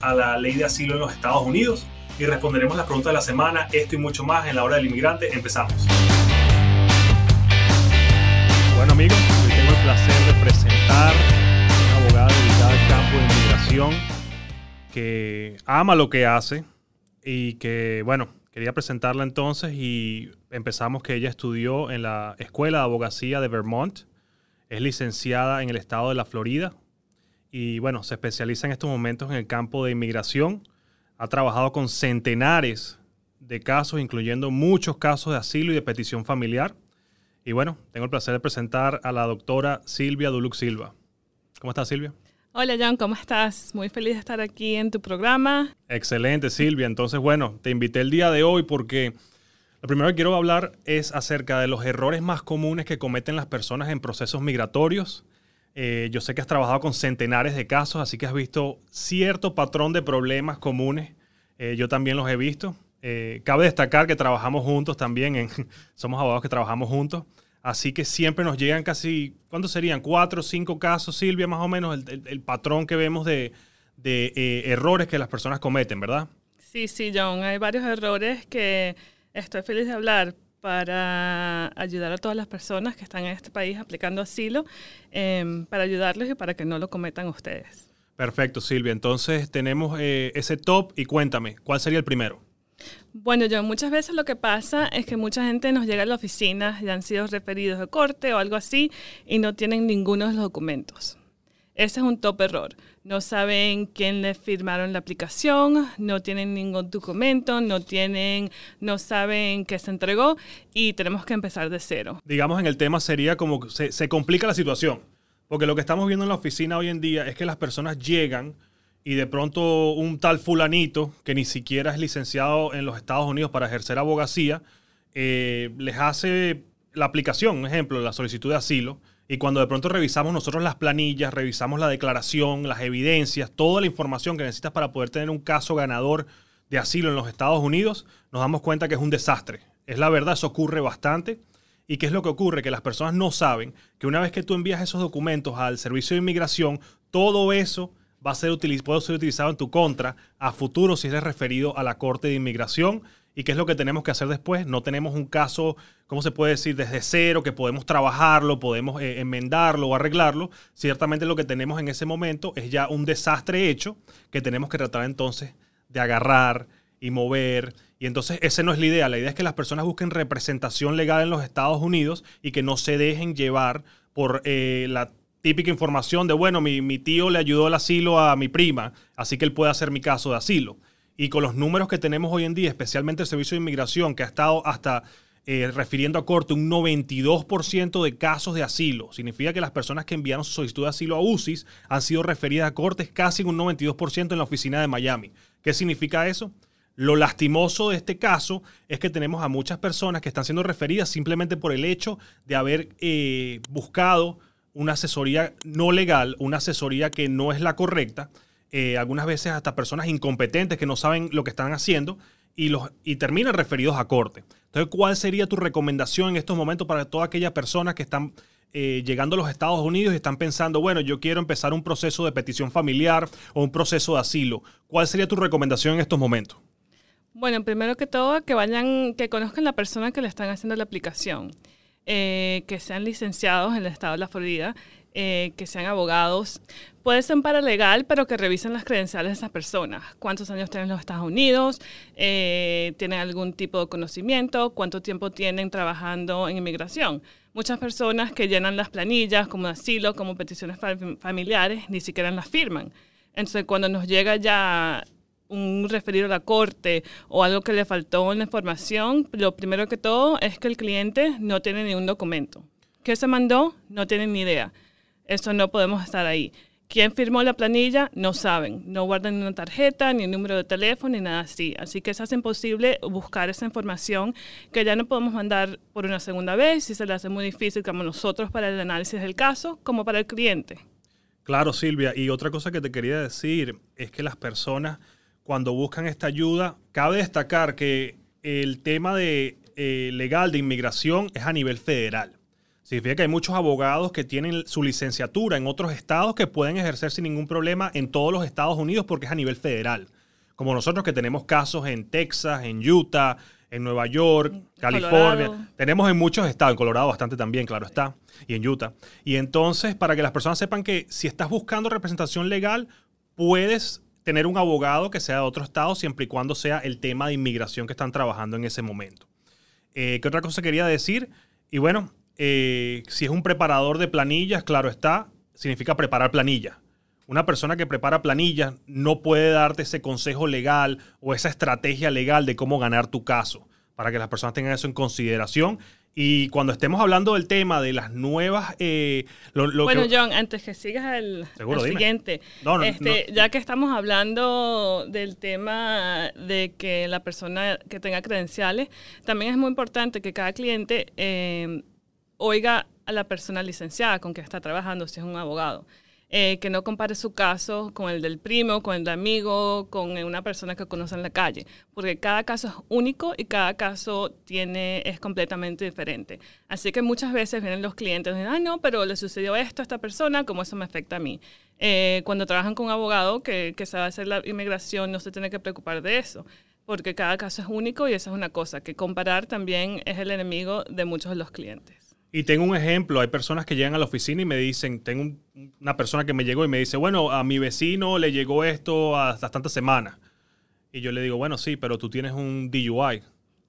a la ley de asilo en los Estados Unidos y responderemos las preguntas de la semana, esto y mucho más en la hora del inmigrante. Empezamos. Bueno amigos, hoy tengo el placer de presentar a una abogada dedicada al campo de inmigración que ama lo que hace y que, bueno, quería presentarla entonces y empezamos que ella estudió en la Escuela de Abogacía de Vermont, es licenciada en el estado de la Florida, y bueno, se especializa en estos momentos en el campo de inmigración. Ha trabajado con centenares de casos, incluyendo muchos casos de asilo y de petición familiar. Y bueno, tengo el placer de presentar a la doctora Silvia Duluc Silva. ¿Cómo estás, Silvia? Hola, John, ¿cómo estás? Muy feliz de estar aquí en tu programa. Excelente, Silvia. Entonces, bueno, te invité el día de hoy porque lo primero que quiero hablar es acerca de los errores más comunes que cometen las personas en procesos migratorios eh, yo sé que has trabajado con centenares de casos, así que has visto cierto patrón de problemas comunes. Eh, yo también los he visto. Eh, cabe destacar que trabajamos juntos también, en, somos abogados que trabajamos juntos. Así que siempre nos llegan casi, ¿cuántos serían? Cuatro o cinco casos, Silvia, más o menos, el, patrón que vemos de, de errores que las personas cometen, ¿verdad? Sí, sí, John, hay varios errores que estoy feliz de hablar para ayudar a todas las personas que están en este país aplicando asilo, em, para ayudarles y para que no lo cometan ustedes. Perfecto, Silvia. Entonces tenemos eh, ese top y cuéntame, ¿cuál sería el primero? Bueno, yo muchas veces lo que pasa es que mucha gente nos llega a la oficina y han sido referidos de corte o algo así y no tienen ninguno de los documentos. Ese es un top error no saben quién le firmaron la aplicación, no tienen ningún documento, no tienen, no saben qué se entregó y tenemos que empezar de cero. Digamos en el tema sería como se, se complica la situación, porque lo que estamos viendo en la oficina hoy en día es que las personas llegan y de pronto un tal fulanito que ni siquiera es licenciado en los Estados Unidos para ejercer abogacía, eh, les hace la aplicación, un ejemplo, la solicitud de asilo y cuando de pronto revisamos nosotros las planillas, revisamos la declaración, las evidencias, toda la información que necesitas para poder tener un caso ganador de asilo en los Estados Unidos, nos damos cuenta que es un desastre. Es la verdad, eso ocurre bastante. ¿Y qué es lo que ocurre? Que las personas no saben que una vez que tú envías esos documentos al servicio de inmigración, todo eso va a ser puede ser utilizado en tu contra a futuro si eres referido a la Corte de Inmigración ¿Y qué es lo que tenemos que hacer después? No tenemos un caso, ¿cómo se puede decir? Desde cero, que podemos trabajarlo, podemos eh, enmendarlo o arreglarlo. Ciertamente lo que tenemos en ese momento es ya un desastre hecho que tenemos que tratar entonces de agarrar y mover. Y entonces esa no es la idea. La idea es que las personas busquen representación legal en los Estados Unidos y que no se dejen llevar por eh, la típica información de, bueno, mi, mi tío le ayudó el asilo a mi prima, así que él puede hacer mi caso de asilo. Y con los números que tenemos hoy en día, especialmente el Servicio de Inmigración, que ha estado hasta eh, refiriendo a corte un 92% de casos de asilo. Significa que las personas que enviaron su solicitud de asilo a UCIS han sido referidas a cortes casi un 92% en la oficina de Miami. ¿Qué significa eso? Lo lastimoso de este caso es que tenemos a muchas personas que están siendo referidas simplemente por el hecho de haber eh, buscado una asesoría no legal, una asesoría que no es la correcta eh, algunas veces hasta personas incompetentes que no saben lo que están haciendo y, los, y terminan referidos a corte. Entonces, ¿cuál sería tu recomendación en estos momentos para todas aquellas personas que están eh, llegando a los Estados Unidos y están pensando, bueno, yo quiero empezar un proceso de petición familiar o un proceso de asilo? ¿Cuál sería tu recomendación en estos momentos? Bueno, primero que todo, que vayan, que conozcan la persona que le están haciendo la aplicación, eh, que sean licenciados en el estado de la Florida eh, que sean abogados. Puede ser paralegal, pero que revisen las credenciales de esas personas. ¿Cuántos años tienen en los Estados Unidos? Eh, ¿Tienen algún tipo de conocimiento? ¿Cuánto tiempo tienen trabajando en inmigración? Muchas personas que llenan las planillas como asilo, como peticiones familiares, ni siquiera las firman. Entonces, cuando nos llega ya un referido a la corte o algo que le faltó en la información, lo primero que todo es que el cliente no tiene ningún documento. ¿Qué se mandó? No tienen ni idea. Eso no podemos estar ahí. ¿Quién firmó la planilla? No saben. No guardan una tarjeta, ni un número de teléfono, ni nada así. Así que se hace imposible buscar esa información que ya no podemos mandar por una segunda vez y se le hace muy difícil como nosotros para el análisis del caso como para el cliente. Claro, Silvia. Y otra cosa que te quería decir es que las personas cuando buscan esta ayuda, cabe destacar que el tema de, eh, legal de inmigración es a nivel federal. Significa que hay muchos abogados que tienen su licenciatura en otros estados que pueden ejercer sin ningún problema en todos los Estados Unidos porque es a nivel federal. Como nosotros que tenemos casos en Texas, en Utah, en Nueva York, California. Colorado. Tenemos en muchos estados, en Colorado bastante también, claro está, y en Utah. Y entonces, para que las personas sepan que si estás buscando representación legal, puedes tener un abogado que sea de otro estado siempre y cuando sea el tema de inmigración que están trabajando en ese momento. Eh, ¿Qué otra cosa quería decir? Y bueno, eh, si es un preparador de planillas, claro está, significa preparar planillas. Una persona que prepara planillas no puede darte ese consejo legal o esa estrategia legal de cómo ganar tu caso, para que las personas tengan eso en consideración. Y cuando estemos hablando del tema de las nuevas... eh, lo- lo bueno, que- John, antes que sigas al, Seguro, al dime. siguiente, No, no, este, no. ya que estamos hablando del tema de que la persona que tenga credenciales, también es muy importante que cada cliente eh, oiga a la persona licenciada con que está trabajando, si es un abogado. Eh, que no compare su caso con el del primo, con el del amigo, con una persona que conoce en la calle, porque cada caso es único y cada caso tiene, es completamente diferente. Así que muchas veces vienen los clientes y dicen, ay no, pero le sucedió esto a esta persona, ¿cómo eso me afecta a mí? Eh, cuando trabajan con un abogado que, que sabe hacer la inmigración, no se tiene que preocupar de eso, porque cada caso es único y esa es una cosa, que comparar también es el enemigo de muchos de los clientes. Y tengo un ejemplo, hay personas que llegan a la oficina y me dicen, tengo un- una persona que me llegó y me dice, bueno, a mi vecino le llegó esto hasta tantas semanas. Y yo le digo, bueno, sí, pero tú tienes un DUI,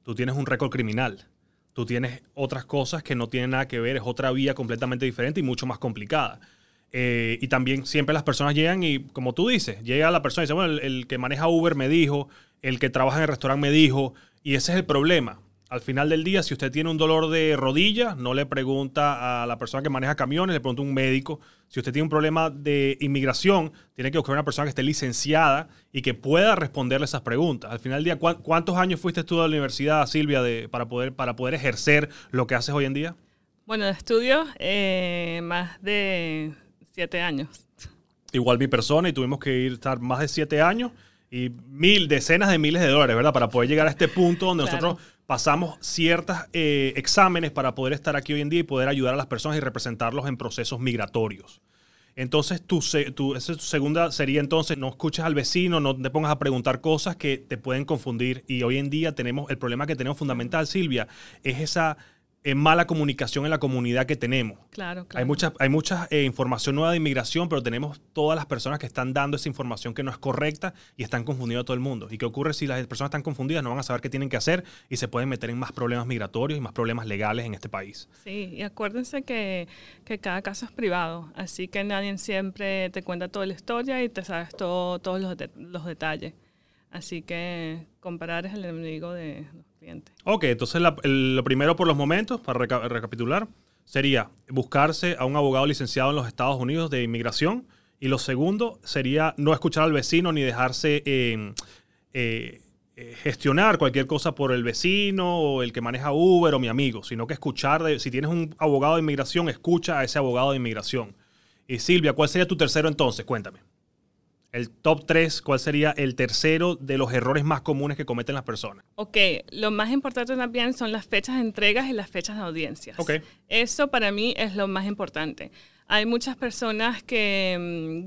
tú tienes un récord criminal, tú tienes otras cosas que no tienen nada que ver, es otra vía completamente diferente y mucho más complicada. Eh, y también siempre las personas llegan y, como tú dices, llega la persona y dice, bueno, el, el que maneja Uber me dijo, el que trabaja en el restaurante me dijo, y ese es el problema. Al final del día, si usted tiene un dolor de rodilla, no le pregunta a la persona que maneja camiones, le pregunta a un médico. Si usted tiene un problema de inmigración, tiene que buscar una persona que esté licenciada y que pueda responderle esas preguntas. Al final del día, ¿cuán- ¿cuántos años fuiste tú a la universidad, Silvia, de, para, poder, para poder ejercer lo que haces hoy en día? Bueno, de estudio, eh, más de siete años. igual mi persona y tuvimos que ir estar más de siete años y mil, decenas de miles de dólares, ¿verdad? Para poder llegar a este punto donde Claro. nosotros pasamos ciertos exámenes para poder estar aquí hoy en día y poder ayudar a las personas y representarlos en procesos migratorios. Entonces, tu, tu, esa segunda sería entonces, no escuches al vecino, no te pongas a preguntar cosas que te pueden confundir. Y hoy en día tenemos, el problema que tenemos fundamental, Silvia, es esa eh, mala comunicación en la comunidad que tenemos. Claro, claro. Hay mucha, hay mucha eh, información nueva de inmigración, pero tenemos todas las personas que están dando esa información que no es correcta y están confundiendo a todo el mundo. ¿Y qué ocurre si las personas están confundidas? No van a saber qué tienen que hacer y se pueden meter en más problemas migratorios y más problemas legales en este país. Sí, y acuérdense que, que cada caso es privado, así que nadie siempre te cuenta toda la historia y te sabes todo, todos los, de- los detalles. Así que comparar es el enemigo de los clientes. Ok, entonces la- lo primero por los momentos, para reca- recapitular, sería buscarse a un abogado licenciado en los Estados Unidos de inmigración. Y lo segundo sería no escuchar al vecino ni dejarse eh, eh, eh, gestionar cualquier cosa por el vecino o el que maneja Uber o mi amigo, sino que escuchar, de- si tienes un abogado de inmigración, escucha a ese abogado de inmigración. Y Silvia, ¿cuál sería tu tercero entonces? Cuéntame. El top 3, ¿cuál sería el tercero de los errores más comunes que cometen las personas? Ok, lo más importante también son las fechas de entregas y las fechas de audiencias. Ok. Eso para mí es lo más importante. Hay muchas personas que,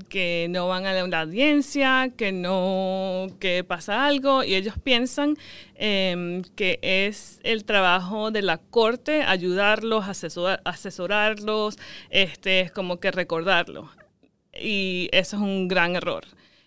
mm, que no van a la audiencia, que no, que pasa algo y ellos piensan em, que es el trabajo de la corte ayudarlos, asesor- asesorarlos, este, es como que recordarlos y eso es un gran error.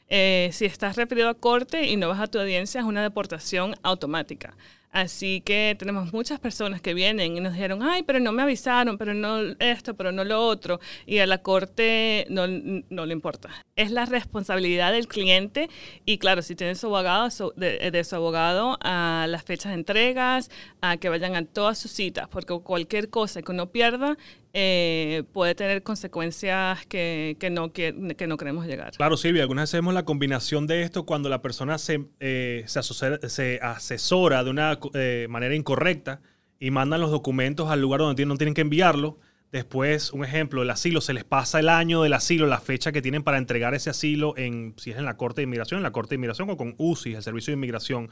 Eh, si estás referido a corte y no vas a tu audiencia, es una deportación automática. Así que tenemos muchas personas que vienen y nos dijeron, ay, pero no me avisaron, pero no esto, pero no lo otro. Y a la corte no, no le importa. Es la responsabilidad del cliente y claro, si tiene su abogado, de su abogado, a las fechas de entregas, a que vayan a todas sus citas, porque cualquier cosa que uno pierda eh, puede tener consecuencias que, que, no, quie- que no queremos llegar. Claro, Silvia, algunas veces vemos la combinación de esto cuando la persona se, eh, se, asesora, se asesora de una eh, manera incorrecta y mandan los documentos al lugar donde no tienen que enviarlo. Después, un ejemplo, el asilo, se les pasa el año del asilo, la fecha que tienen para entregar ese asilo, en, si es en la Corte de Inmigración, en la Corte de Inmigración o con UCI, el Servicio de Inmigración,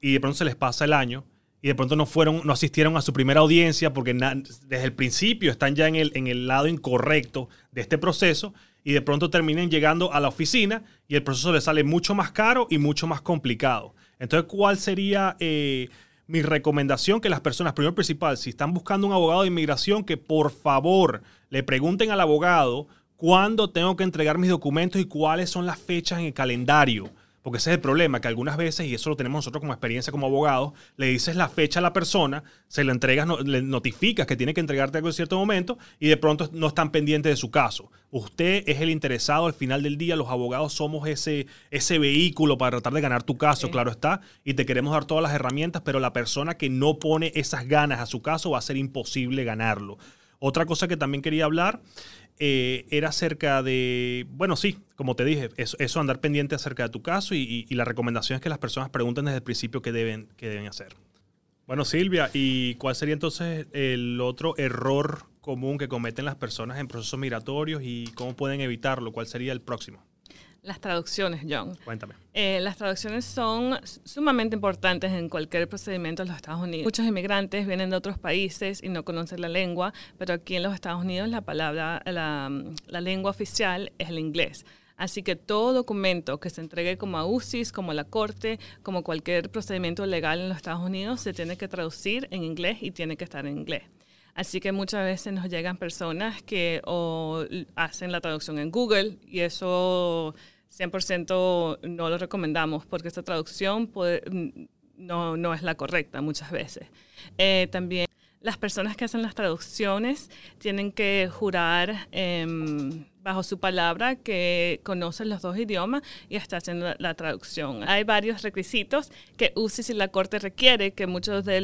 y de pronto se les pasa el año y de pronto no fueron, no asistieron a su primera audiencia porque desde el principio están ya en el, en el lado incorrecto de este proceso y de pronto terminen llegando a la oficina y el proceso les sale mucho más caro y mucho más complicado. Entonces, ¿cuál sería eh, mi recomendación? Que las personas, primero principal, si están buscando un abogado de inmigración, que por favor le pregunten al abogado cuándo tengo que entregar mis documentos y cuáles son las fechas en el calendario porque ese es el problema, que algunas veces, y eso lo tenemos nosotros como experiencia como abogados, le dices la fecha a la persona, se le entregas, le notificas que tiene que entregarte algo en cierto momento y de pronto no están pendientes de su caso. Usted es el interesado al final del día, los abogados somos ese, ese vehículo para tratar de ganar tu caso, claro está, y te queremos dar todas las herramientas, pero la persona que no pone esas ganas a su caso va a ser imposible ganarlo. Otra cosa que también quería hablar eh, era acerca de, bueno, sí, como te dije, eso, andar pendiente acerca de tu caso y, recomendación es que las personas pregunten desde el principio qué deben, qué deben hacer. Bueno, Silvia, ¿y cuál sería entonces el otro error común que cometen las personas en procesos migratorios y cómo pueden evitarlo? ¿Cuál sería el próximo? Las traducciones, John. Cuéntame. Eh, las traducciones son sumamente importantes en cualquier procedimiento en los Estados Unidos. Muchos inmigrantes vienen de otros países y no conocen la lengua, pero aquí en los Estados Unidos la palabra, la, la lengua oficial es el inglés. Así que todo documento que se entregue como a UCIS, como a la corte, como cualquier procedimiento legal en los Estados Unidos, se tiene que traducir en inglés y tiene que estar en inglés. Así que muchas veces nos llegan personas que o hacen la traducción en Google y eso 100% no lo recomendamos porque esta traducción no, no, es la correcta muchas veces. Eh, también las personas que hacen las traducciones tienen que jurar em, bajo su palabra que conocen los dos idiomas y está haciendo la, traducción. Hay varios requisitos que UCIS y la Corte requiere que muchos de,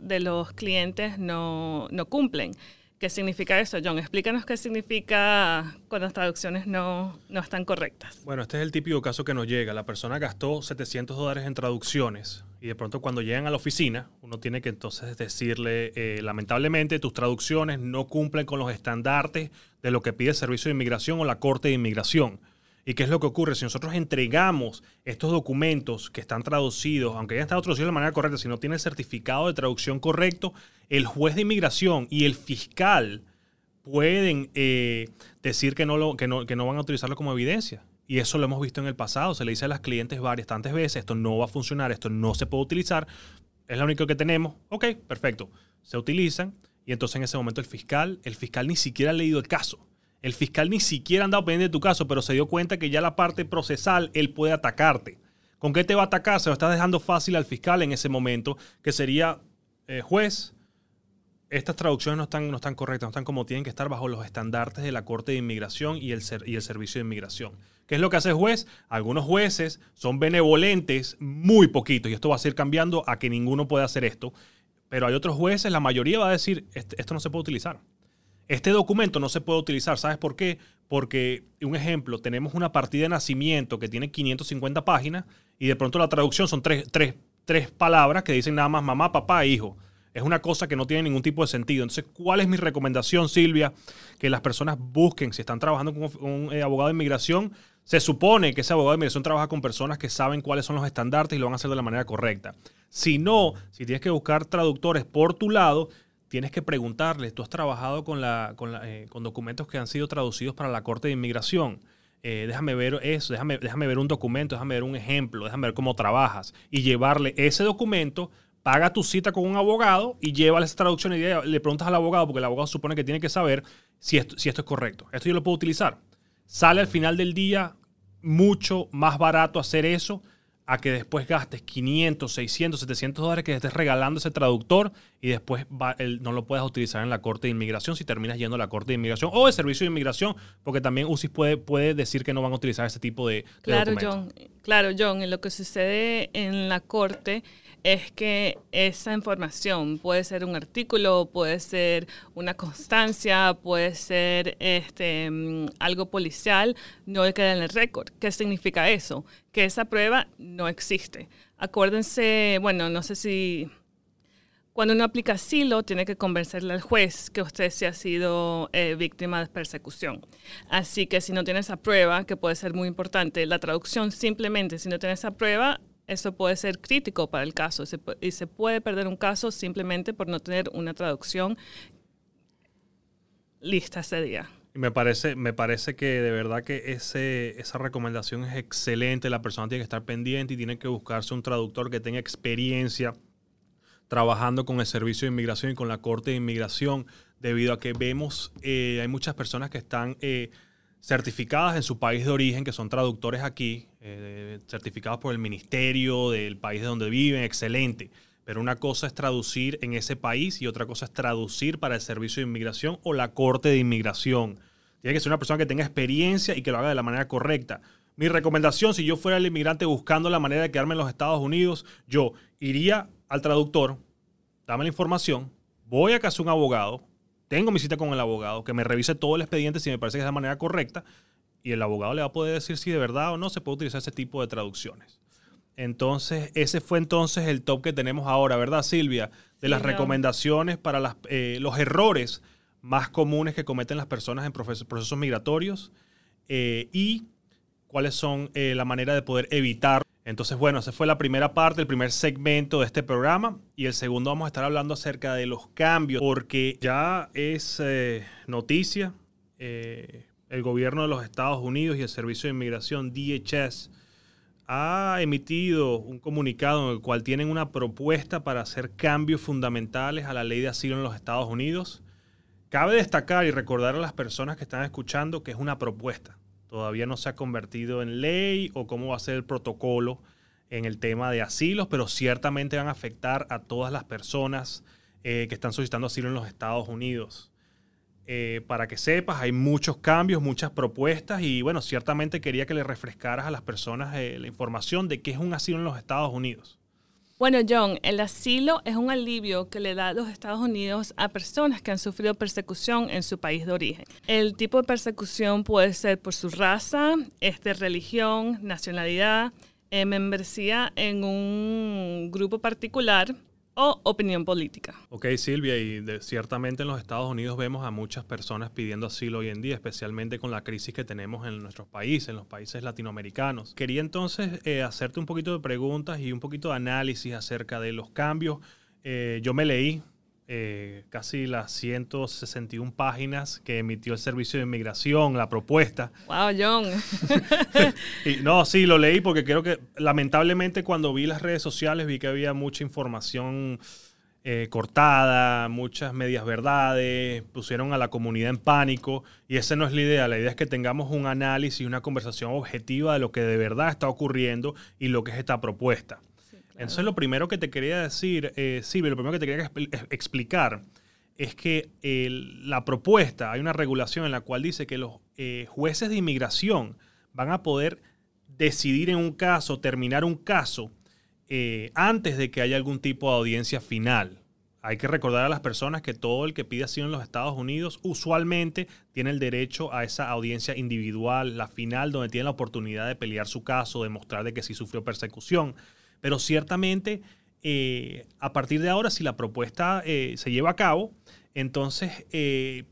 de los clientes no, no cumplen. ¿Qué significa eso, John? Explícanos qué significa cuando las traducciones no, no, están correctas. Bueno, este es el típico caso que nos llega. La persona gastó 700 dólares en traducciones y de pronto cuando llegan a la oficina, uno tiene que entonces decirle, eh, lamentablemente tus traducciones no cumplen con los estandartes de lo que pide el Servicio de Inmigración o la Corte de Inmigración. ¿Y qué es lo que ocurre? Si nosotros entregamos estos documentos que están traducidos, aunque hayan estado traducidos de manera correcta, si no tiene el certificado de traducción correcto, el juez de inmigración y el fiscal pueden eh, decir que no, lo, que, no, que no van a utilizarlo como evidencia. Y eso lo hemos visto en el pasado. Se le dice a las clientes varias tantas veces, esto no va a funcionar, esto no se puede utilizar. Es lo único que tenemos. Ok, perfecto. Se utilizan y entonces en ese momento el fiscal, el fiscal ni siquiera ha leído el caso. El fiscal ni siquiera ha andado pendiente de tu caso, pero se dio cuenta que ya la parte procesal él puede atacarte. ¿Con qué te va a atacar? Se lo estás dejando fácil al fiscal en ese momento, que sería, eh, juez, estas traducciones no están, no están correctas, no están como tienen que estar bajo los estandartes de la Corte de Inmigración y el, y el Servicio de Inmigración. ¿Qué es lo que hace el juez? Algunos jueces son benevolentes, muy poquitos, y esto va a ir cambiando a que ninguno pueda hacer esto, pero hay otros jueces, la mayoría va a decir, este, esto no se puede utilizar. Este documento no se puede utilizar. ¿Sabes por qué? Porque, un ejemplo, tenemos una partida de nacimiento que tiene 550 páginas y de pronto la traducción son tres, tres palabras que dicen nada más mamá, papá e hijo. Es una cosa que no tiene ningún tipo de sentido. Entonces, ¿cuál es mi recomendación, Silvia? Que las personas busquen, si están trabajando con un eh, abogado de inmigración, se supone que ese abogado de inmigración trabaja con personas que saben cuáles son los estándares y lo van a hacer de la manera correcta. Si no, si tienes que buscar traductores por tu lado, tienes que preguntarles, tú has trabajado eh, con documentos que han sido traducidos para la Corte de Inmigración. Eh, déjame ver eso, déjame, déjame ver un documento, déjame ver un ejemplo, déjame ver cómo trabajas y llevarle ese documento, paga tu cita con un abogado y llévale esa traducción y le preguntas al abogado, porque el abogado supone que tiene que saber si esto es correcto. Esto yo lo puedo utilizar. Sale al final del día mucho más barato hacer eso a que después gastes 500, 600, 700 dólares que estés regalando ese traductor y después no lo puedas utilizar en la Corte de Inmigración si terminas yendo a la Corte de Inmigración o el Servicio de Inmigración, porque también UCIS puede, puede decir que no van a utilizar ese tipo de, claro, John, claro, John, en lo que sucede en la Corte es que esa información puede ser un artículo, puede ser una constancia, puede ser este, mm, algo policial, no queda en el récord. ¿Qué significa eso? Que esa prueba no existe. Acuérdense, bueno, no sé si cuando uno aplica asilo, tiene que convencerle al juez que usted se ha sido eh, víctima de persecución. Así que si no tiene esa prueba, que puede ser muy importante, la traducción simplemente, si no tiene esa prueba, eso puede ser crítico para el caso y se puede perder un caso simplemente por no tener una traducción lista ese día. Me parece, me parece que de verdad que ese, esa recomendación es excelente. La persona tiene que estar pendiente y tiene que buscarse un traductor que tenga experiencia trabajando con el Servicio de Inmigración y con la Corte de Inmigración, debido a que vemos, eh, hay muchas personas que están eh, certificadas en su país de origen, que son traductores aquí, eh, certificados por el ministerio del país de donde viven, excelente. Pero una cosa es traducir en ese país y otra cosa es traducir para el Servicio de Inmigración o la Corte de Inmigración. Tiene que ser una persona que tenga experiencia y que lo haga de la manera correcta. Mi recomendación, si yo fuera el inmigrante buscando la manera de quedarme en los Estados Unidos, yo iría al traductor, dame la información, voy a casa un abogado, tengo mi cita con el abogado, que me revise todo el expediente si me parece que es de manera correcta, y el abogado le va a poder decir si de verdad o no se puede utilizar ese tipo de traducciones. Entonces, ese fue entonces el top que tenemos ahora, ¿verdad, Silvia? De las recomendaciones para eh, los errores más comunes que cometen las personas en procesos, migratorios eh, y cuáles son eh, la manera de poder evitar entonces, bueno, esa fue la primera parte, el primer segmento de este programa. Y el segundo vamos a estar hablando acerca de los cambios, porque ya es eh, noticia, el gobierno de los Estados Unidos y el Servicio de Inmigración, DHS, ha emitido un comunicado en el cual tienen una propuesta para hacer cambios fundamentales a la ley de asilo en los Estados Unidos. Cabe destacar y recordar a las personas que están escuchando que es una propuesta Todavía no se ha convertido en ley o cómo va a ser el protocolo en el tema de asilos, pero ciertamente van a afectar a todas las personas eh, que están solicitando asilo en los Estados Unidos. Eh, para que sepas, hay muchos cambios, muchas propuestas y bueno, ciertamente quería que le refrescaras a las personas eh, la información de qué es un asilo en los Estados Unidos. Bueno, John, el asilo es un alivio que le da a los Estados Unidos a personas que han sufrido persecución en su país de origen. El tipo de persecución puede ser por su raza, este, religión, nacionalidad, eh, membresía en un grupo particular o opinión política. Ok, Silvia, y ciertamente en los Estados Unidos vemos a muchas personas pidiendo asilo hoy en día, especialmente con la crisis que tenemos en nuestros países, en los países latinoamericanos. Quería entonces eh, hacerte un poquito de preguntas y un poquito de análisis acerca de los cambios. Eh, yo me leí eh, casi las 161 páginas que emitió el Servicio de Inmigración, la propuesta. Wow, John. no, sí, lo leí porque creo que lamentablemente cuando vi las redes sociales vi que había mucha información eh, cortada, muchas medias verdades, pusieron a la comunidad en pánico y esa no es la idea. La idea es que tengamos un análisis, una conversación objetiva de lo que de verdad está ocurriendo y lo que es esta propuesta. Entonces, lo primero que te quería decir, eh, Silvia, lo primero que te quería explicar es que la propuesta, hay una regulación en la cual dice que los eh, jueces de inmigración van a poder decidir en un caso, terminar un caso, eh, antes de que haya algún tipo de audiencia final. Hay que recordar a las personas que todo el que pide asilo en los Estados Unidos usualmente tiene el derecho a esa audiencia individual, la final, donde tiene la oportunidad de pelear su caso, demostrar de que sí sufrió persecución. Pero ciertamente, eh, a partir de ahora, si la propuesta eh, se lleva a cabo, entonces eh,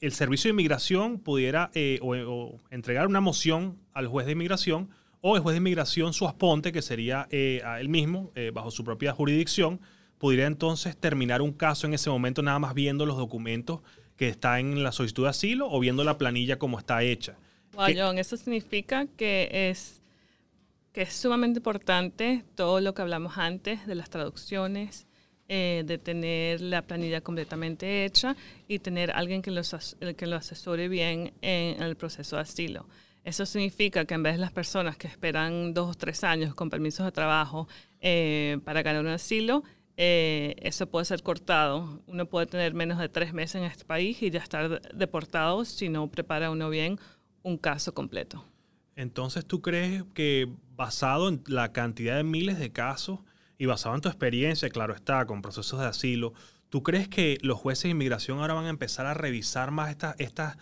el Servicio de Inmigración pudiera o, entregar una moción al juez de inmigración o el juez de inmigración, su asponte, que sería a él mismo, bajo su propia jurisdicción, pudiera entonces terminar un caso en ese momento nada más viendo los documentos que están en la solicitud de asilo o viendo la planilla como está hecha. John, eso significa que es que es sumamente importante todo lo que hablamos antes de las traducciones, eh, de tener la planilla completamente hecha y tener alguien que, los, que lo asesore bien en, el proceso de asilo. Eso significa que en vez de las personas que esperan dos o tres años con permisos de trabajo eh, para ganar un asilo, eh, eso puede ser cortado. Uno puede tener menos de tres meses en este país y ya estar deportado si no prepara uno bien un caso completo. Entonces, ¿tú crees que basado en la cantidad de miles de casos y basado en tu experiencia, claro está, con procesos de asilo, ¿tú crees que los jueces de inmigración ahora van a empezar a revisar más estas, estas,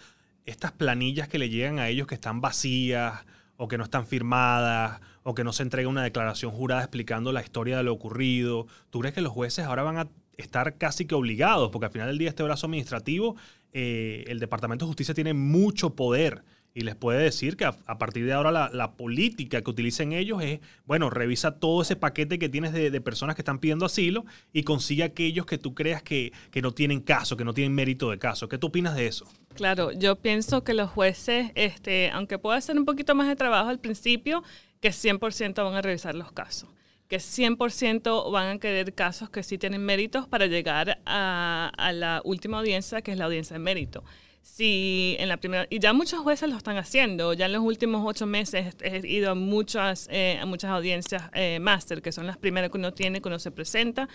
estas planillas que le llegan a ellos que están vacías o que no están firmadas o que no se entrega una declaración jurada explicando la historia de lo ocurrido? ¿Tú crees que los jueces ahora van a estar casi que obligados? Porque al final del día este brazo administrativo, eh, el Departamento de Justicia tiene mucho poder y les puede decir que a, partir de ahora la, política que utilicen ellos es, bueno, revisa todo ese paquete que tienes de, personas que están pidiendo asilo y consigue aquellos que tú creas que, que, no tienen caso, que no tienen mérito de caso. ¿Qué tú opinas de eso? Claro, yo pienso que los jueces, este, aunque pueda hacer un poquito más de trabajo al principio, que 100% van a revisar los casos que 100% van a querer casos que sí tienen méritos para llegar a, a la última audiencia, que es la audiencia de mérito si en la primera, y ya muchos jueces lo están haciendo, ya en los últimos ocho meses he ido a muchas, eh, a muchas audiencias eh, máster, que son las primeras que uno tiene, que uno se presenta,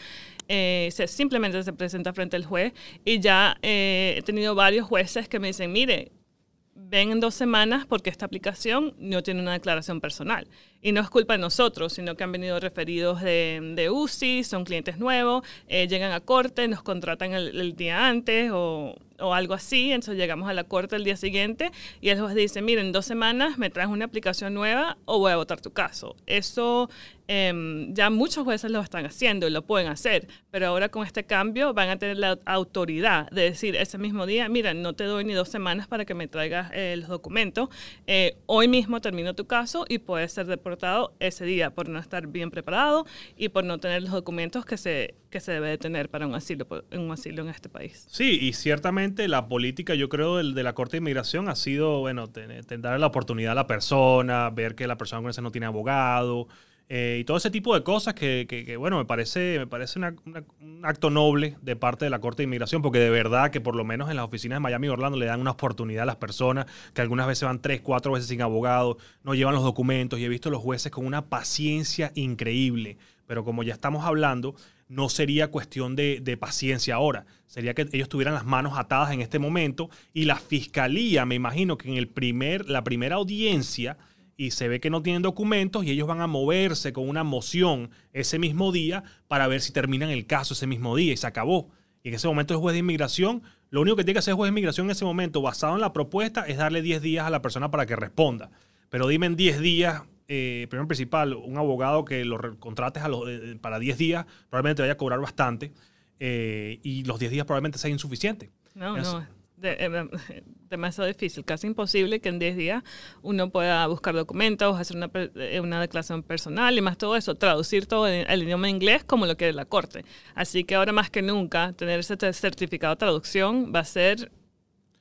eh, se, simplemente se presenta frente al juez, y ya he tenido varios jueces que me dicen, mire, ven en dos semanas porque esta aplicación no tiene una declaración personal. Y no es culpa de nosotros, sino que han venido referidos de, de UCI, son clientes nuevos, llegan a corte, nos contratan el día antes o, o algo así, entonces llegamos a la corte el día siguiente y el juez dice, miren, en dos semanas me traes una aplicación nueva o voy a votar tu caso. Eso em, ya muchos jueces lo están haciendo y lo pueden hacer, pero ahora con este cambio van a tener la autoridad de decir ese mismo día, mira, no te doy ni dos semanas para que me traigas eh, los documentos, eh, hoy mismo termino tu caso y puedes ser deportado ese día por no estar bien preparado y por no tener los documentos que se, que se debe de tener para un asilo, un asilo en este país. Sí, y ciertamente la política, yo creo, de, de la Corte de Inmigración ha sido, bueno, dar la oportunidad a la persona, ver que la persona con ese no tiene abogado, eh, y todo ese tipo de cosas que, que, bueno, me parece, me parece un acto noble de parte de la Corte de Inmigración, porque de verdad que por lo menos en las oficinas de Miami y Orlando le dan una oportunidad a las personas que algunas veces van tres, cuatro veces sin abogado, no llevan los documentos y he visto los jueces con una paciencia increíble. Pero como ya estamos hablando, no sería cuestión de, paciencia ahora. Sería que ellos tuvieran las manos atadas en este momento y la fiscalía, me imagino que en el primer, la primera audiencia, y se ve que no tienen documentos y ellos van a moverse con una moción ese mismo día para ver si terminan el caso ese mismo día y se acabó. Y en ese momento el juez de inmigración, lo único que tiene que hacer el juez de inmigración en ese momento, basado en la propuesta, es darle 10 días a la persona para que responda. Pero dime en 10 días eh, primero principal, un abogado que lo contrates a los, eh, para 10 días, probablemente te vaya a cobrar bastante eh, y los 10 días probablemente sean insuficientes. No, no. De, demasiado difícil, casi imposible que en 10 días uno pueda buscar documentos, hacer una, una, declaración personal y más todo eso, traducir todo al idioma inglés como lo quiere la corte. Así que ahora más que nunca, tener ese certificado de traducción va a ser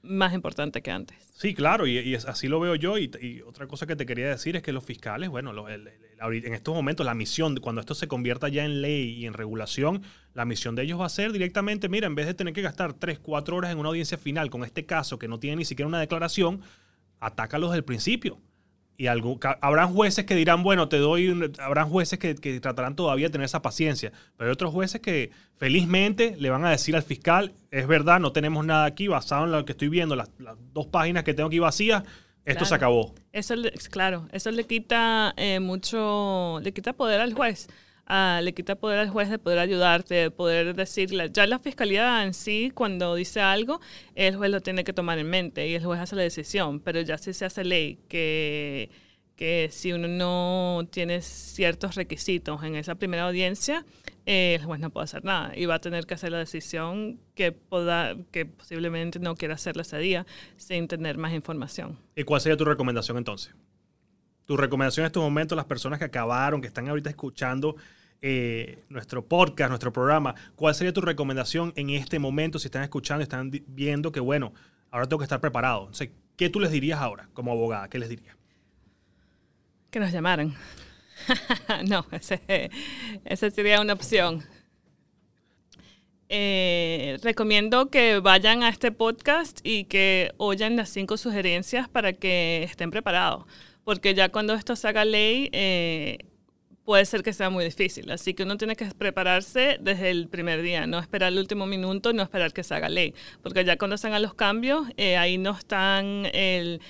más importante que antes. Sí, claro, y, así lo veo yo. Y, otra cosa que te quería decir es que los fiscales, bueno, en estos momentos la misión, cuando esto se convierta ya en ley y en regulación, la misión de ellos va a ser directamente, mira, en vez de tener que gastar 3, 4 horas en una audiencia final con este caso que no tiene ni siquiera una declaración, atácalos desde el principio. Y algo, habrán jueces que dirán, bueno, te doy, habrán jueces que, tratarán todavía de tener esa paciencia, pero hay otros jueces que felizmente le van a decir al fiscal, es verdad, no tenemos nada aquí, basado en lo que estoy viendo, las, dos páginas que tengo aquí vacías, esto se acabó. Eso, claro, eso le quita eh, mucho, le quita poder al juez. Ah, le quita poder al juez de poder ayudarte, de poder decirle. Ya la fiscalía en sí, cuando dice algo, el juez lo tiene que tomar en mente y el juez hace la decisión. Pero ya si se hace ley que, que si uno no tiene ciertos requisitos en esa primera audiencia, el juez no puede hacer nada y va a tener que hacer la decisión que, pueda, que posiblemente no quiera hacerla ese día sin tener más información. ¿Y cuál sería tu recomendación entonces? Tu recomendación en estos momentos, las personas que acabaron, que están ahorita escuchando eh, nuestro podcast, nuestro programa, ¿cuál sería tu recomendación en este momento si están escuchando, están viendo que, bueno, ahora tengo que estar preparado? ¿Qué tú les dirías ahora como abogada? ¿Qué les dirías? Que nos llamaran. no, esa sería una opción. Eh, recomiendo que vayan a este podcast y que oyan las cinco sugerencias para que estén preparados porque ya cuando esto se haga ley, eh, puede ser que sea muy difícil. Así que uno tiene que prepararse desde el primer día, no esperar el último minuto, no esperar que se haga ley, porque ya cuando se hagan los cambios, eh, ahí no están el,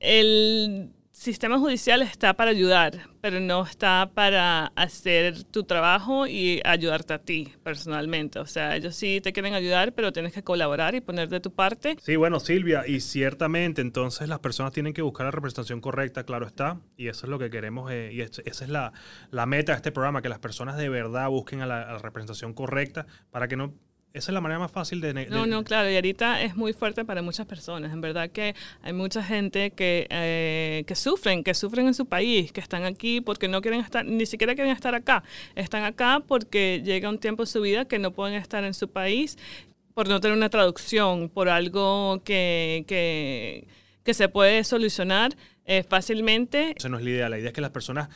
el sistema judicial está para ayudar, pero no está para hacer tu trabajo y ayudarte a ti personalmente. O sea, ellos sí te quieren ayudar, pero tienes que colaborar y poner de tu parte. Sí, bueno, Silvia, y ciertamente entonces las personas tienen que buscar la representación correcta, claro está, y eso es lo que queremos, eh, y esa es la, meta de este programa, que las personas de verdad busquen a la, representación correcta para que no Esa es la manera más fácil de... de- No, no, claro, y ahorita es muy fuerte para muchas personas. En verdad que hay mucha gente que, eh, que sufren, que sufren en su país, que están aquí porque no quieren estar, ni siquiera quieren estar acá. Están acá porque llega un tiempo en su vida que no pueden estar en su país por no tener una traducción, por algo que, que, que se puede solucionar eh, fácilmente. Esa no es la idea. La idea es que las personas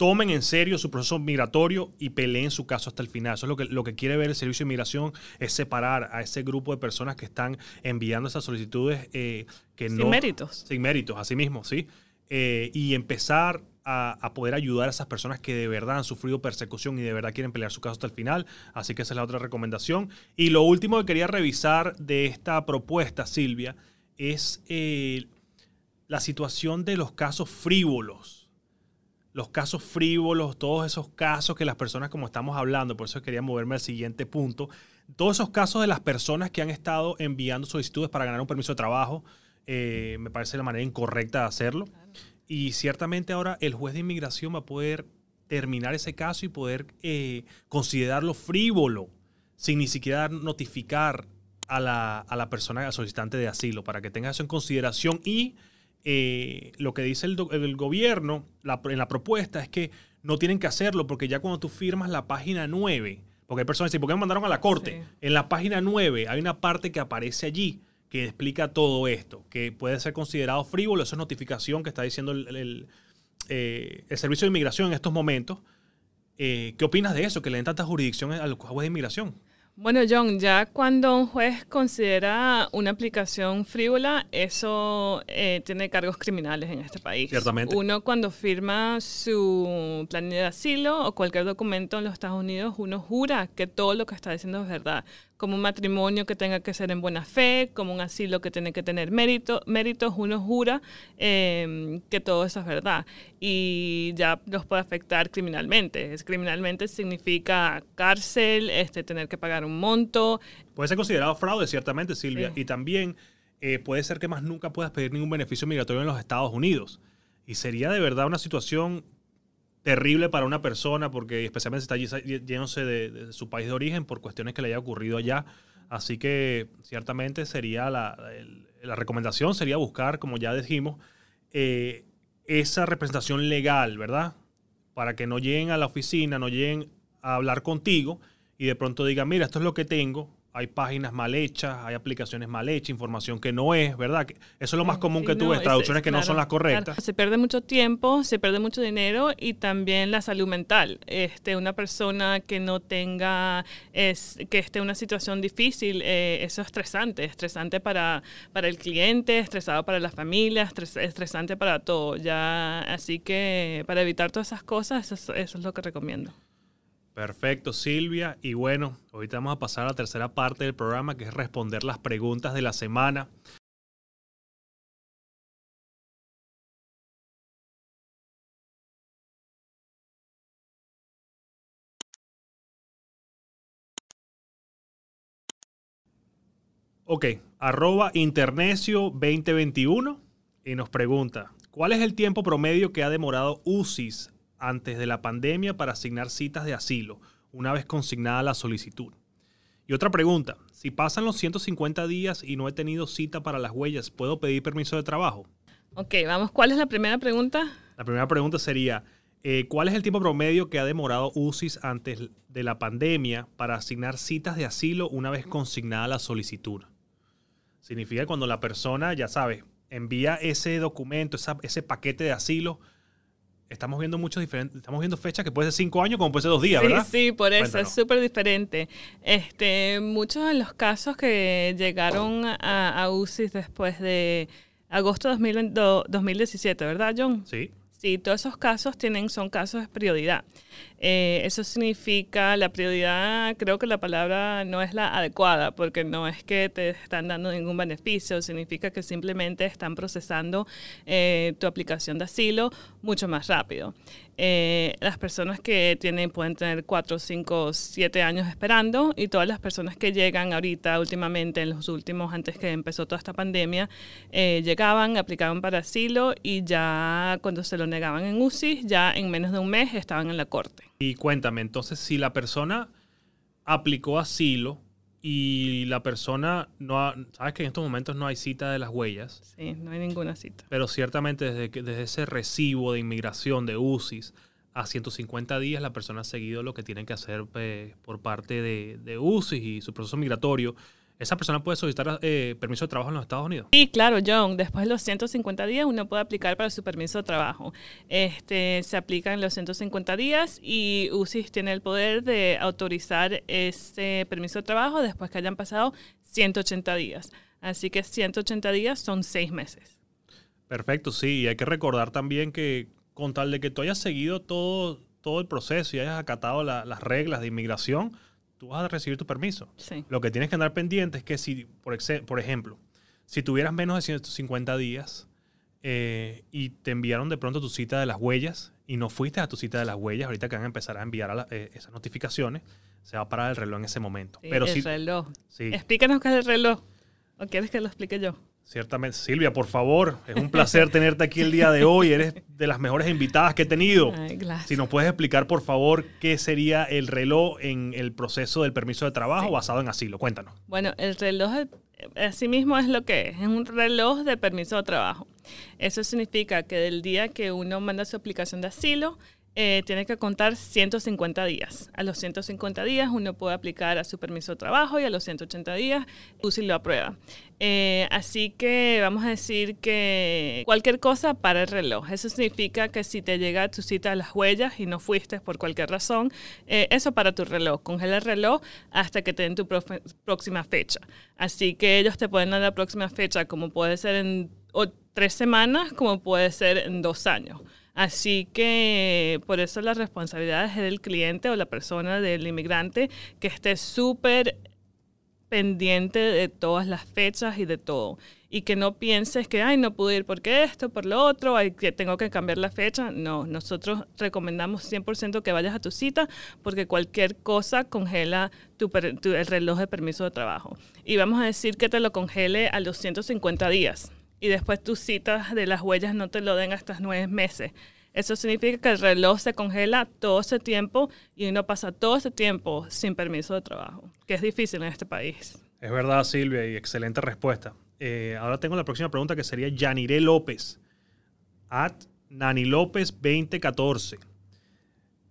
tomen en serio su proceso migratorio y peleen su caso hasta el final. Eso es lo que, lo que quiere ver el Servicio de Inmigración, es separar a ese grupo de personas que están enviando esas solicitudes eh, que Sin no... méritos. Sin méritos, así mismo, ¿sí? Eh, y empezar a, a poder ayudar a esas personas que de verdad han sufrido persecución y de verdad quieren pelear su caso hasta el final. Así que esa es la otra recomendación. Y lo último que quería revisar de esta propuesta, Silvia, es eh, la situación de los casos frívolos los casos frívolos, todos esos casos que las personas, como estamos hablando, por eso quería moverme al siguiente punto, todos esos casos de las personas que han estado enviando solicitudes para ganar un permiso de trabajo, eh, me parece la manera incorrecta de hacerlo. Y ciertamente ahora el juez de inmigración va a poder terminar ese caso y poder eh, considerarlo frívolo, sin ni siquiera notificar a la, a la persona al solicitante de asilo, para que tenga eso en consideración y eh, lo que dice el, gobierno la- en la propuesta es que no tienen que hacerlo porque ya cuando tú firmas la página 9, porque hay personas que dicen, ¿por qué me mandaron a la corte? Sí. En la página 9 hay una parte que aparece allí que explica todo esto, que puede ser considerado frívolo, eso es notificación que está diciendo el, el- eh, el Servicio de Inmigración en estos momentos. Eh, ¿Qué opinas de eso? Que le den tanta jurisdicción al juez de inmigración. Bueno, John, ya cuando un juez considera una aplicación frívola, eso eh, tiene cargos criminales en este país. Ciertamente. Uno cuando firma su planilla de asilo o cualquier documento en los Estados Unidos, uno jura que todo lo que está diciendo es verdad. Como un matrimonio que tenga que ser en buena fe, como un asilo que tiene que tener mérito, méritos, uno jura eh, que todo eso es verdad. Y ya los puede afectar criminalmente. Es- Criminalmente significa cárcel, este, tener que pagar un monto. Puede ser considerado fraude, ciertamente, Silvia. Sí. Y también eh, puede ser que más nunca puedas pedir ningún beneficio migratorio en los Estados Unidos. Y sería de verdad una situación terrible para una persona, porque especialmente está yéndose de, de su país de origen por cuestiones que le haya ocurrido allá. Así que ciertamente sería la, la recomendación, sería buscar, como ya dijimos, eh, esa representación legal, ¿verdad? Para que no lleguen a la oficina, no lleguen a hablar contigo y de pronto digan, mira, esto es lo que tengo. Hay páginas mal hechas, hay aplicaciones mal hechas, información que no es, ¿verdad? Que Eso es lo más común que tú no, ves, es- traducciones que no son las correctas. claro. Se pierde mucho tiempo, se pierde mucho dinero y también la salud mental. Este, una persona que no tenga, es, que esté en una situación difícil, eh, eso es estresante, estresante para, para el cliente, estresado para la familia, estres- estresante para todo. Ya, así que para evitar todas esas cosas, eso es, eso es lo que recomiendo. Perfecto, Silvia. Y bueno, ahorita vamos a pasar a la tercera parte del programa, que es responder las preguntas de la semana. Ok, arroba internecio 2021 y nos pregunta, ¿cuál es el tiempo promedio que ha demorado UCIS antes de la pandemia para asignar citas de asilo, una vez consignada la solicitud? Y otra pregunta, si pasan los 150 días y no he tenido cita para las huellas, ¿puedo pedir permiso de trabajo? Ok, vamos. ¿Cuál es la primera pregunta? La primera pregunta sería, eh, ¿cuál es el tiempo promedio que ha demorado UCIS antes de la pandemia para asignar citas de asilo una vez consignada la solicitud? Significa cuando la persona, ya sabes, envía ese documento, esa- ese paquete de asilo. Estamos viendo muchos diferentes, estamos viendo fechas que puede ser cinco años como puede ser dos días, sí, ¿verdad? Sí, por eso Cuéntanos. es súper diferente. Este, muchos de los casos que llegaron a, a UCIS después de agosto de 2000 do- 2017, ¿verdad, John? Sí. Sí, todos esos casos tienen, son casos de prioridad. Eh, eso significa, la prioridad, creo que la palabra no es la adecuada, porque no es que te están dando ningún beneficio, significa que simplemente están procesando eh, tu aplicación de asilo mucho más rápido. Eh, las personas que tienen pueden tener 4, 5, 7 años esperando y todas las personas que llegan ahorita, últimamente, en los últimos, antes que empezó toda esta pandemia, eh, llegaban, aplicaban para asilo y ya cuando se lo negaban en UCI, ya en menos de un mes estaban en la corte. Y cuéntame, entonces, si la persona aplicó asilo y la persona no ha- sabes que en estos momentos no hay cita de las huellas, Sí, no hay ninguna cita. pero ciertamente desde, que- desde ese recibo de inmigración de UCIS a 150 días la persona ha seguido lo que tiene que hacer pues, por parte de, de UCIS y su proceso migratorio. Esa persona puede solicitar eh, permiso de trabajo en los Estados Unidos. Sí, claro, John. Después de los 150 días uno puede aplicar para su permiso de trabajo. Este, se aplica en los 150 días y UCIS tiene el poder de autorizar ese permiso de trabajo después que hayan pasado 180 días. Así que 180 días son seis meses. Perfecto, sí. Y hay que recordar también que con tal de que tú hayas seguido todo, todo el proceso y hayas acatado la- las reglas de inmigración, tú vas a recibir tu permiso. Sí. Lo que tienes que andar pendiente es que si, por, por ejemplo, si tuvieras menos de 150 días eh, y te enviaron de pronto tu cita de las huellas y no fuiste a tu cita de las huellas, ahorita que van a empezar a enviar a la- eh, esas notificaciones, se va a parar el reloj en ese momento. Sí, Pero el reloj. sí, Explícanos qué es el reloj. ¿O quieres que lo explique yo? Ciertamente. Silvia, por favor, es un placer tenerte aquí el día de hoy. Eres de las mejores invitadas que he tenido. Ay. Si nos puedes explicar, por favor, qué sería el reloj en el proceso del permiso de trabajo Sí. basado en asilo. Cuéntanos. Bueno, el reloj así mismo es lo que es, es un reloj de permiso de trabajo. Eso significa que del día que uno manda su aplicación de asilo, eh, tiene que contar 150 días. A los 150 días uno puede aplicar a su permiso de trabajo y a los 180 días UCI lo aprueba. Eh, así que vamos a decir que cualquier cosa para el reloj. Eso significa que si te llega tu cita a las huellas y no fuiste por cualquier razón, eh, eso para tu reloj. Congela el reloj hasta que te den tu próxima fecha. Así que ellos te pueden dar la próxima fecha como puede ser en tres semanas, como puede ser en dos años. Así que por eso la responsabilidad es del cliente o la persona del inmigrante que esté súper pendiente de todas las fechas y de todo. Y que no pienses que, ay, no pude ir porque esto, por lo otro, ay, que tengo que cambiar la fecha. No, nosotros recomendamos 100% que vayas a tu cita porque cualquier cosa congela tu, tu- el reloj de permiso de trabajo. Y vamos a decir que te lo congele a los 150 días y después tus citas de las huellas no te lo den hasta nueve meses. Eso significa que el reloj se congela todo ese tiempo y uno pasa todo ese tiempo sin permiso de trabajo, que es difícil en este país. Es verdad, Silvia, y excelente respuesta. Eh, ahora tengo la próxima pregunta que sería Yaniré López, at Nani López 2014.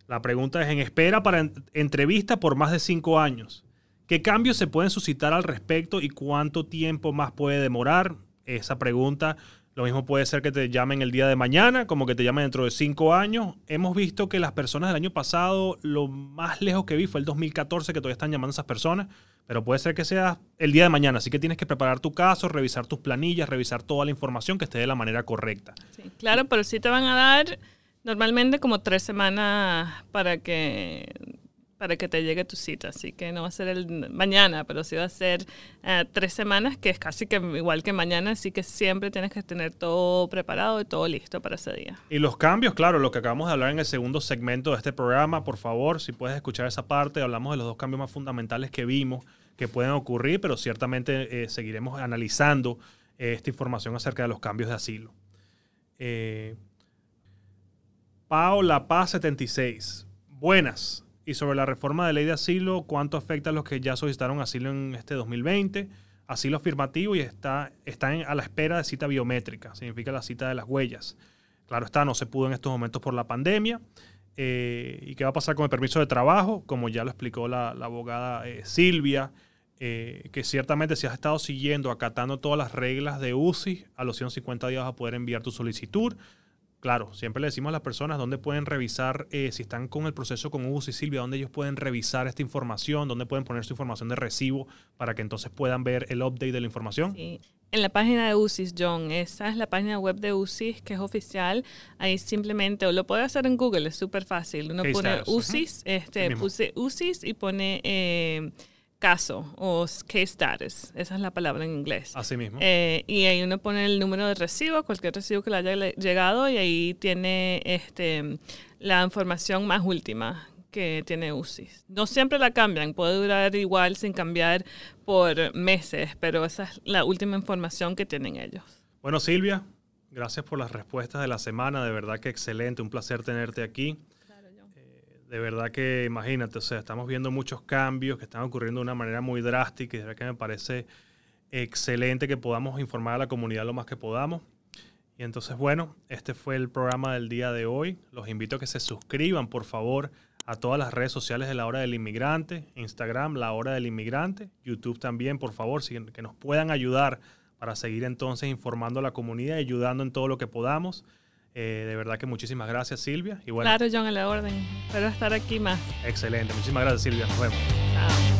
La pregunta es, en espera para en- entrevista por más de cinco años, ¿qué cambios se pueden suscitar al respecto y cuánto tiempo más puede demorar? Esa pregunta, lo mismo puede ser que te llamen el día de mañana, como que te llamen dentro de cinco años. Hemos visto que las personas del año pasado, lo más lejos que vi fue el 2014, que todavía están llamando esas personas, pero puede ser que sea el día de mañana. Así que tienes que preparar tu caso, revisar tus planillas, revisar toda la información que esté de la manera correcta. Sí, claro, pero sí te van a dar normalmente como tres semanas para que para que te llegue tu cita. Así que no va a ser el mañana, pero sí va a ser eh, tres semanas, que es casi que igual que mañana. Así que siempre tienes que tener todo preparado y todo listo para ese día. Y los cambios, claro, lo que acabamos de hablar en el segundo segmento de este programa, por favor, si puedes escuchar esa parte, hablamos de los dos cambios más fundamentales que vimos que pueden ocurrir, pero ciertamente eh, seguiremos analizando eh, esta información acerca de los cambios de asilo. Eh, Pao La Paz 76. Buenas. Y sobre la reforma de ley de asilo, ¿cuánto afecta a los que ya solicitaron asilo en este 2020? Asilo afirmativo y está, está en- a la espera de cita biométrica, significa la cita de las huellas. Claro está, no se pudo en estos momentos por la pandemia. Eh, ¿Y qué va a pasar con el permiso de trabajo? Como ya lo explicó la, la abogada eh, Silvia, eh, que ciertamente si has estado siguiendo, acatando todas las reglas de UCI, a los 150 días vas a poder enviar tu solicitud. Claro, siempre le decimos a las personas dónde pueden revisar, eh, si están con el proceso con UCI, Silvia, dónde ellos pueden revisar esta información, dónde pueden poner su información de recibo para que entonces puedan ver el update de la información. Sí. En la página de UCIS, John, esa es la página web de UCIS que es oficial. Ahí simplemente, o lo puede hacer en Google, es súper fácil. Uno Case pone status. UCIS, este, puse UCIS y pone eh, caso o case status. Esa es la palabra en inglés. Así mismo. Eh, y ahí uno pone el número de recibo, cualquier recibo que le haya le- llegado, y ahí tiene este, la información más última que tiene UCIS. No siempre la cambian, puede durar igual sin cambiar por meses, pero esa es la última información que tienen ellos. Bueno, Silvia, gracias por las respuestas de la semana. De verdad que excelente, un placer tenerte aquí. De verdad que imagínate, o sea, estamos viendo muchos cambios que están ocurriendo de una manera muy drástica y de verdad que me parece excelente que podamos informar a la comunidad lo más que podamos. Y entonces, bueno, este fue el programa del día de hoy. Los invito a que se suscriban, por favor, a todas las redes sociales de La Hora del Inmigrante, Instagram, La Hora del Inmigrante, YouTube también, por favor, que nos puedan ayudar para seguir entonces informando a la comunidad y ayudando en todo lo que podamos. Eh, de verdad que muchísimas gracias, Silvia. Y bueno, claro, John, a la orden. Espero estar aquí más. Excelente. Muchísimas gracias, Silvia. Nos vemos. Chao.